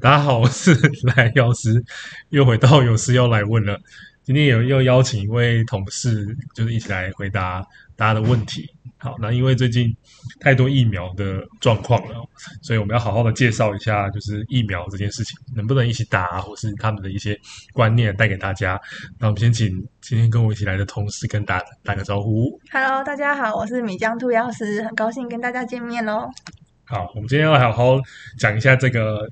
大家好，我是赖药师，又回到有事要来问了。今天有又邀请一位同事，就是一起来回答大家的问题。好，那因为最近太多疫苗的状况了，所以我们要好好的介绍一下，就是疫苗这件事情能不能一起打，或是他们的一些观念带给大家。那我们先请今天跟我一起来的同事跟大家打个招呼。Hello，大家好，我是米江兔药师，很高兴跟大家见面喽。好，我们今天要好好讲一下这个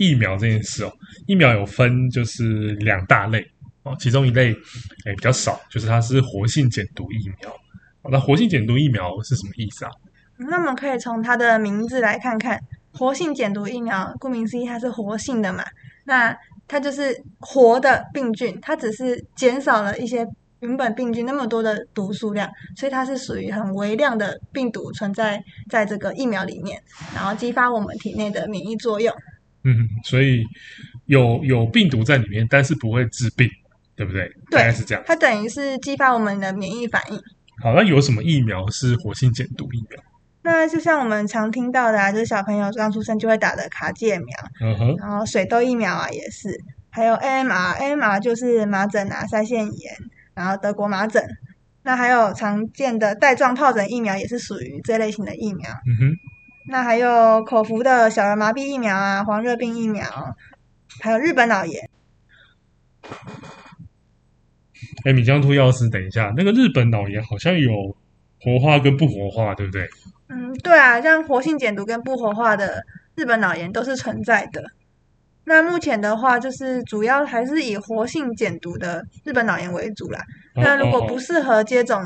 疫苗这件事哦。疫苗有分就是两大类。哦，其中一类诶比较少，就是它是活性减毒疫苗。那活性减毒疫苗是什么意思啊？那我们可以从它的名字来看看，活性减毒疫苗，顾名思义，它是活性的嘛。那它就是活的病菌，它只是减少了一些原本病菌那么多的毒数量，所以它是属于很微量的病毒存在在这个疫苗里面，然后激发我们体内的免疫作用。嗯，所以有有病毒在里面，但是不会治病。对不对？对，大概是这样。它等于是激发我们的免疫反应。好，那有什么疫苗是活性减毒疫苗？那就像我们常听到的啊，就是小朋友刚出生就会打的卡介苗，嗯哼，然后水痘疫苗啊也是，还有 AMR，AMR 就是麻疹啊、腮腺炎，然后德国麻疹。那还有常见的带状疱疹疫苗也是属于这类型的疫苗。嗯哼。那还有口服的小儿麻痹疫苗啊、黄热病疫苗，还有日本脑炎。哎，米江兔药师，等一下，那个日本脑炎好像有活化跟不活化，对不对？嗯，对啊，像活性减毒跟不活化的日本脑炎都是存在的。那目前的话，就是主要还是以活性减毒的日本脑炎为主啦。哦、那如果不适合接种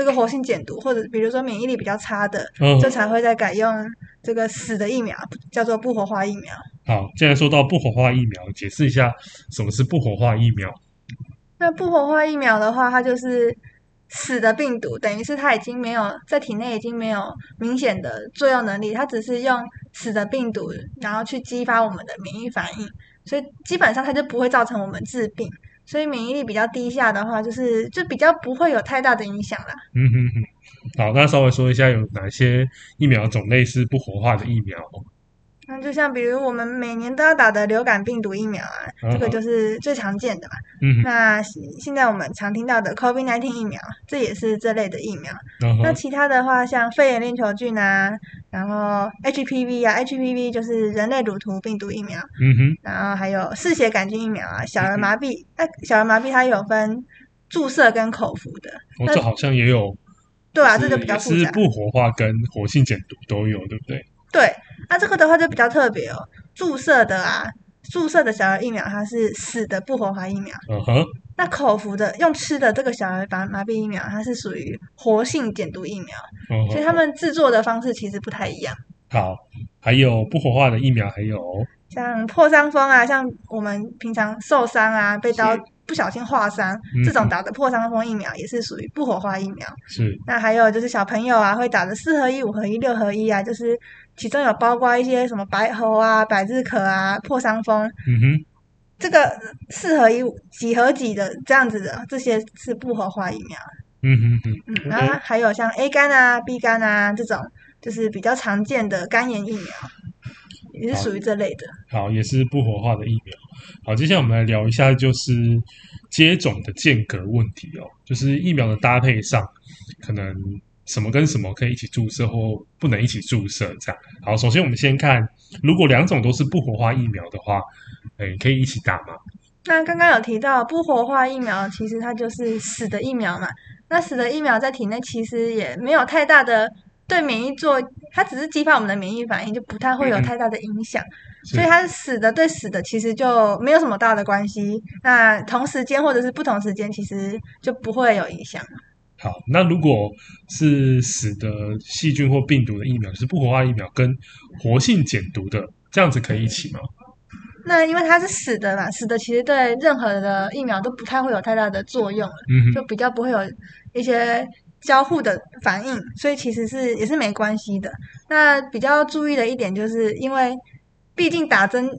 这个活性减毒，或者比如说免疫力比较差的，这、哦、才会再改用这个死的疫苗，叫做不活化疫苗。好，既然说到不活化疫苗，解释一下什么是不活化疫苗。那不活化疫苗的话，它就是死的病毒，等于是它已经没有在体内已经没有明显的作用能力，它只是用死的病毒，然后去激发我们的免疫反应，所以基本上它就不会造成我们致病，所以免疫力比较低下的话，就是就比较不会有太大的影响啦。嗯哼哼，好，那稍微说一下有哪些疫苗种类是不活化的疫苗。那就像比如我们每年都要打的流感病毒疫苗啊，哦、这个就是最常见的嘛。嗯，那现在我们常听到的 COVID-19 疫苗，这也是这类的疫苗。哦、那其他的话，像肺炎链球菌啊，然后 HPV 啊，HPV 就是人类乳头病毒疫苗。嗯哼，然后还有嗜血杆菌疫苗啊，小儿麻痹。那、嗯啊、小儿麻痹它有分注射跟口服的。哦，这好像也有。对啊，这就比较复杂。是不活化跟活性减毒都有，对不对？对，那这个的话就比较特别哦。注射的啊，注射的小儿疫苗它是死的不活化疫苗。嗯哼。那口服的用吃的这个小儿麻麻痹疫苗，它是属于活性减毒疫苗。嗯哼。所以他们制作的方式其实不太一样。好，还有不活化的疫苗，还有像破伤风啊，像我们平常受伤啊，被刀不小心划伤，嗯、这种打的破伤风疫苗也是属于不活化疫苗。是。那还有就是小朋友啊，会打的四合一、五合一、六合一啊，就是。其中有包括一些什么白喉啊、百日咳啊、破伤风，嗯哼，这个四合一、几合几的这样子的，这些是不活化疫苗，嗯哼哼，嗯，然后还有像 A 肝啊、B 肝啊这种，就是比较常见的肝炎疫苗，也是属于这类的好。好，也是不活化的疫苗。好，接下来我们来聊一下就是接种的间隔问题哦，就是疫苗的搭配上可能。什么跟什么可以一起注射或不能一起注射？这样好。首先，我们先看，如果两种都是不活化疫苗的话，诶，可以一起打吗？那刚刚有提到不活化疫苗，其实它就是死的疫苗嘛。那死的疫苗在体内其实也没有太大的对免疫做，它只是激发我们的免疫反应，就不太会有太大的影响。嗯、所以它是死的，对死的其实就没有什么大的关系。那同时间或者是不同时间，其实就不会有影响。好，那如果是死的细菌或病毒的疫苗，就是不活化疫苗跟活性减毒的，这样子可以一起吗？那因为它是死的嘛，死的其实对任何的疫苗都不太会有太大的作用，嗯，就比较不会有一些交互的反应，所以其实是也是没关系的。那比较注意的一点就是，因为毕竟打针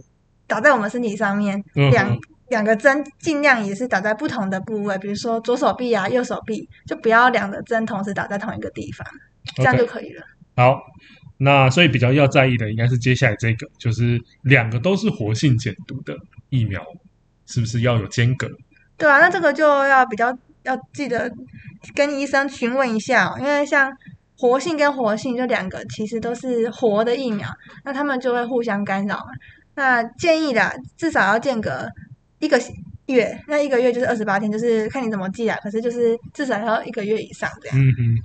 打在我们身体上面，两、嗯。两个针尽量也是打在不同的部位，比如说左手臂啊、右手臂，就不要两个针同时打在同一个地方，这样就可以了。Okay. 好，那所以比较要在意的应该是接下来这个，就是两个都是活性减毒的疫苗，是不是要有间隔？对啊，那这个就要比较要记得跟医生询问一下哦，因为像活性跟活性就两个其实都是活的疫苗，那他们就会互相干扰嘛。那建议的至少要间隔一个月，那一个月就是二十八天，就是看你怎么记啊。可是就是至少要一个月以上这样。嗯嗯。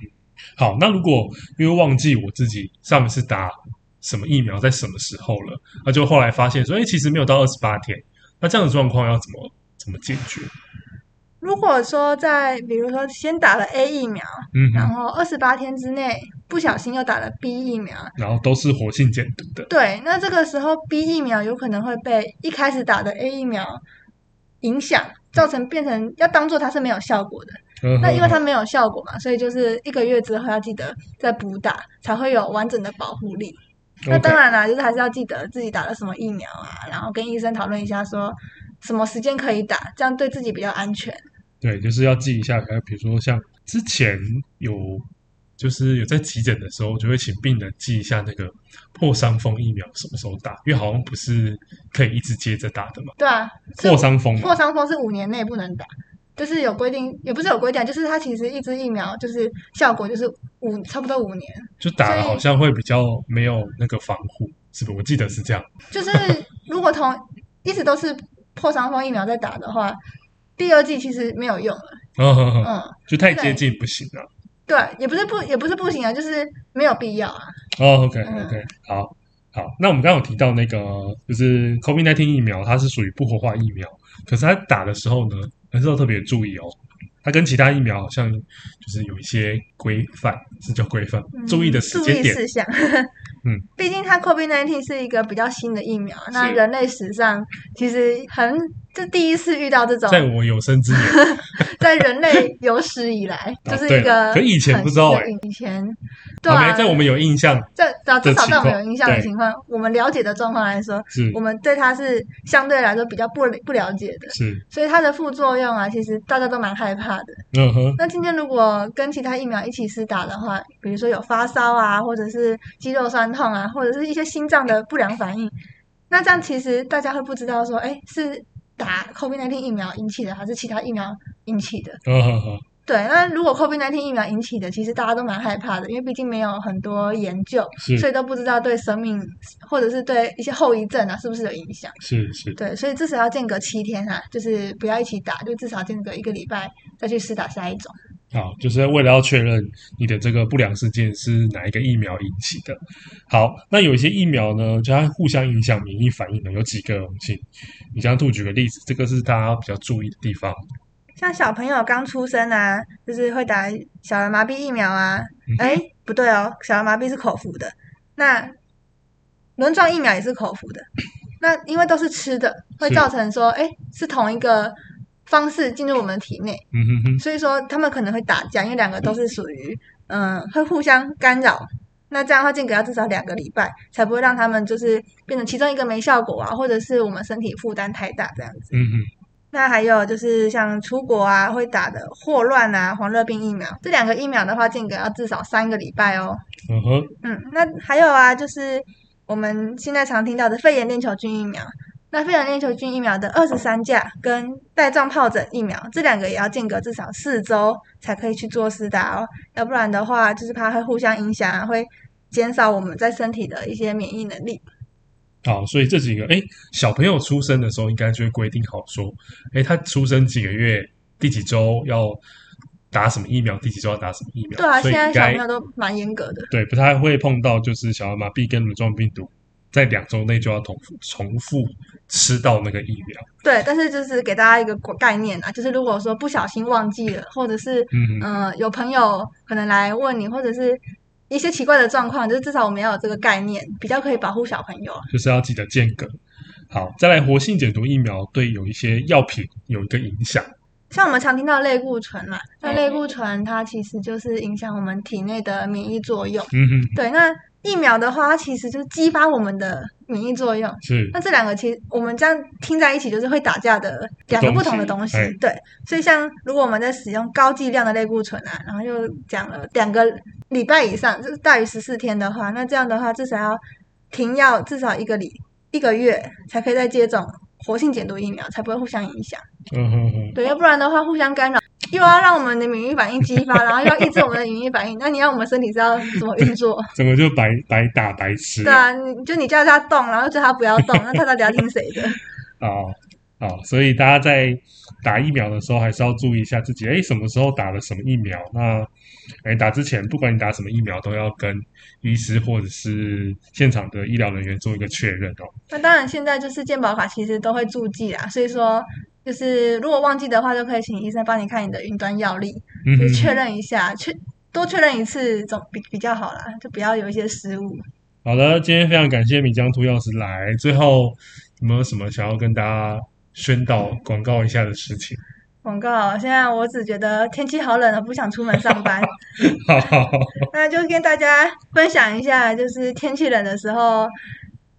好，那如果因为忘记我自己上一次打什么疫苗在什么时候了，那就后来发现说，哎，其实没有到二十八天。那这样的状况要怎么怎么解决？如果说在比如说先打了 A 疫苗，嗯，然后二十八天之内不小心又打了 B 疫苗，然后都是活性减毒的，对，那这个时候 B 疫苗有可能会被一开始打的 A 疫苗影响，造成变成要当做它是没有效果的。嗯、那因为它没有效果嘛，所以就是一个月之后要记得再补打，才会有完整的保护力。那当然啦，就是还是要记得自己打了什么疫苗啊，然后跟医生讨论一下，说什么时间可以打，这样对自己比较安全。对，就是要记一下。比如说像之前有，就是有在急诊的时候，就会请病人记一下那个破伤风疫苗什么时候打，因为好像不是可以一直接着打的嘛。对啊，破伤风，破伤风是五年内不能打，就是有规定，也不是有规定，就是它其实一支疫苗就是效果就是五差不多五年，就打了好像会比较没有那个防护，是不是？我记得是这样。就是如果同一直都是破伤风疫苗在打的话。第二剂其实没有用了，哦呵呵嗯，就太接近不行了。对，也不是不也不是不行啊，就是没有必要啊。哦，OK OK，嗯，好，好，那我们刚刚有提到那个就是 COVID-19 疫苗，它是属于不活化疫苗，可是它打的时候呢，还是要特别注意哦。它跟其他疫苗好像就是有一些规范，是叫规范，嗯，注意的时间点。注意事项。嗯，毕竟它 COVID-19 是一个比较新的疫苗，那人类史上其实很。是第一次遇到这种，在我有生之年，在人类有史以来，就是一个。可以前不知道哎，以前对啊，在我们有印象，在至少在我们有印象的情况，我们了解的状况来说，是我们对它是相对来说比较不不了解的，是，所以它的副作用啊，其实大家都蛮害怕的。嗯哼。那今天如果跟其他疫苗一起施打的话，比如说有发烧啊，或者是肌肉酸痛啊，或者是一些心脏的不良反应，那这样其实大家会不知道说，哎，是。打 COVID-19 疫苗引起的，还是其他疫苗引起的？嗯嗯嗯。对，那如果 COVID-19 疫苗引起的，其实大家都蛮害怕的，因为毕竟没有很多研究，所以都不知道对生命或者是对一些后遗症啊，是不是有影响？是是。对，所以至少要间隔七天啊，就是不要一起打，就至少间隔一个礼拜再去试打下一种。好，就是为了要确认你的这个不良事件是哪一个疫苗引起的。好，那有一些疫苗呢，就它互相影响免疫反应的，有几个，请你这样兔举个例子，这个是大家比较注意的地方。像小朋友刚出生啊，就是会打小儿麻痹疫苗啊。哎、嗯，不对哦，小儿麻痹是口服的，那轮状疫苗也是口服的。那因为都是吃的，会造成说，哎，是同一个。方式进入我们的体内，嗯哼哼，所以说他们可能会打架，因为两个都是属于，嗯，会互相干扰。那这样的话，间隔要至少两个礼拜，才不会让他们就是变成其中一个没效果啊，或者是我们身体负担太大这样子。嗯哼。那还有就是像出国啊会打的霍乱啊、黄热病疫苗，这两个疫苗的话，间隔要至少三个礼拜哦。嗯哼。嗯，那还有啊，就是我们现在常听到的肺炎链球菌疫苗。那肺炎链球菌疫苗的二十三价跟带状疱疹疫苗，这两个也要间隔至少四周才可以去做施打哦，要不然的话就是怕会互相影响啊，会减少我们在身体的一些免疫能力。好，所以这几个哎，小朋友出生的时候应该就会规定好说，哎，他出生几个月，第几周要打什么疫苗，第几周要打什么疫苗。对啊，现在小朋友都蛮严格的。对，不太会碰到就是小儿麻痹跟轮状病毒。在两周内就要重复重复吃到那个疫苗。对，但是就是给大家一个概念啊，就是如果说不小心忘记了，或者是嗯、呃、有朋友可能来问你，或者是一些奇怪的状况，就是至少我们要有这个概念，比较可以保护小朋友。就是要记得间隔。好，再来活性解毒疫苗对有一些药品有一个影响，像我们常听到类固醇嘛，那类固醇它其实就是影响我们体内的免疫作用。嗯哼，对，那。疫苗的话，它其实就是激发我们的免疫作用。是。那这两个其实我们这样听在一起，就是会打架的两个不同的东西。东西对。所以像如果我们在使用高剂量的类固醇啊，然后又讲了两个礼拜以上，就是大于十四天的话，那这样的话至少要停药至少一个礼一个月，才可以再接种活性减毒疫苗，才不会互相影响。嗯嗯嗯。对，要不然的话互相干扰。又要让我们的免疫反应激发，然后又要抑制我们的免疫反应，那你要我们身体是要怎么运作？怎么就白白打白吃。对啊，你就你叫他动，然后叫他不要动，那他到底要听谁的？哦哦，所以大家在打疫苗的时候，还是要注意一下自己，哎，什么时候打了什么疫苗？那哎，打之前，不管你打什么疫苗，都要跟医师或者是现场的医疗人员做一个确认哦。那当然，现在就是健保卡其实都会注记啦，所以说。就是如果忘记的话，就可以请医生帮你看你的云端药历，嗯、就确认一下，确多确认一次总比比较好啦，就不要有一些失误。好的，今天非常感谢米江兔药师来，最后有没有什么想要跟大家宣导广告一下的事情？广告，现在我只觉得天气好冷了，不想出门上班。好，好，好，那就跟大家分享一下，就是天气冷的时候。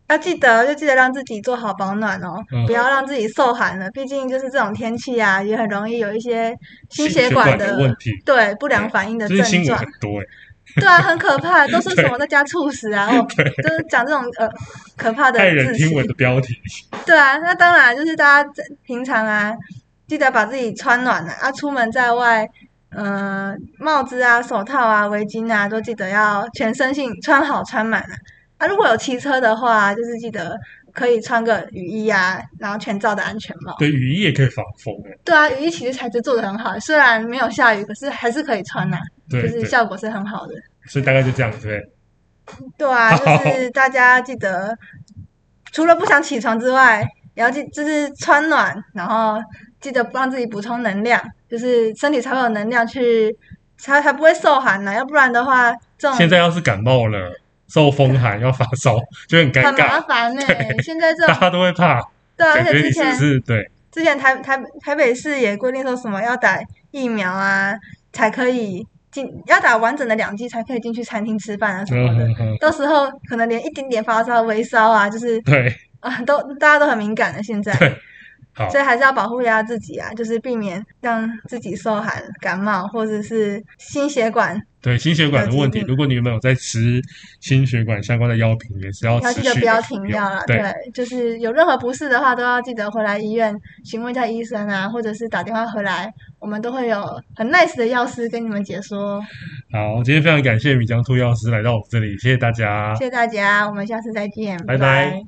要记得，就记得让自己做好保暖哦，嗯、不要让自己受寒了。毕竟就是这种天气啊，也很容易有一些心血管的，对不良反应的症状。就是、很多对啊，很可怕，都说什么在家猝死啊，对哦，就是讲这种呃可怕的、骇人听闻的标题。对啊，那当然就是大家平常啊，记得把自己穿暖了啊，出门在外，嗯、呃，帽子啊、手套啊、围巾啊，都记得要全身性穿好穿满了。啊，如果有骑车的话，就是记得可以穿个雨衣啊，然后全罩的安全帽。对，雨衣也可以防风诶。对啊，雨衣其实材质做的很好，虽然没有下雨，可是还是可以穿呐、啊，对就是效果是很好的。所以大概就这样子。对啊，就是大家记得，除了不想起床之外，也要记就是穿暖，然后记得帮自己补充能量，就是身体才会有能量去，才才不会受寒呢。要不然的话，这种现在要是感冒了。受风寒要发烧就很尴尬，很麻烦呢、欸。现在这大家都会怕，对啊，而且之前是对，之前台台台北市也规定说什么要打疫苗啊，才可以进，要打完整的两剂才可以进去餐厅吃饭啊什么的。到时候可能连一点点发烧、微烧啊，就是对啊，都大家都很敏感的现在。对好所以还是要保护一下自己啊，就是避免让自己受寒、感冒或者是心血管。对心血管的问题，如果你有没有在吃心血管相关的药品，也是要要记得不要停药了。对，就是有任何不适的话，都要记得回来医院询问一下医生啊，或者是打电话回来，我们都会有很 nice 的药师跟你们解说。好，今天非常感谢米江兔药师来到我们这里，谢谢大家，谢谢大家，我们下次再见，拜拜。拜拜。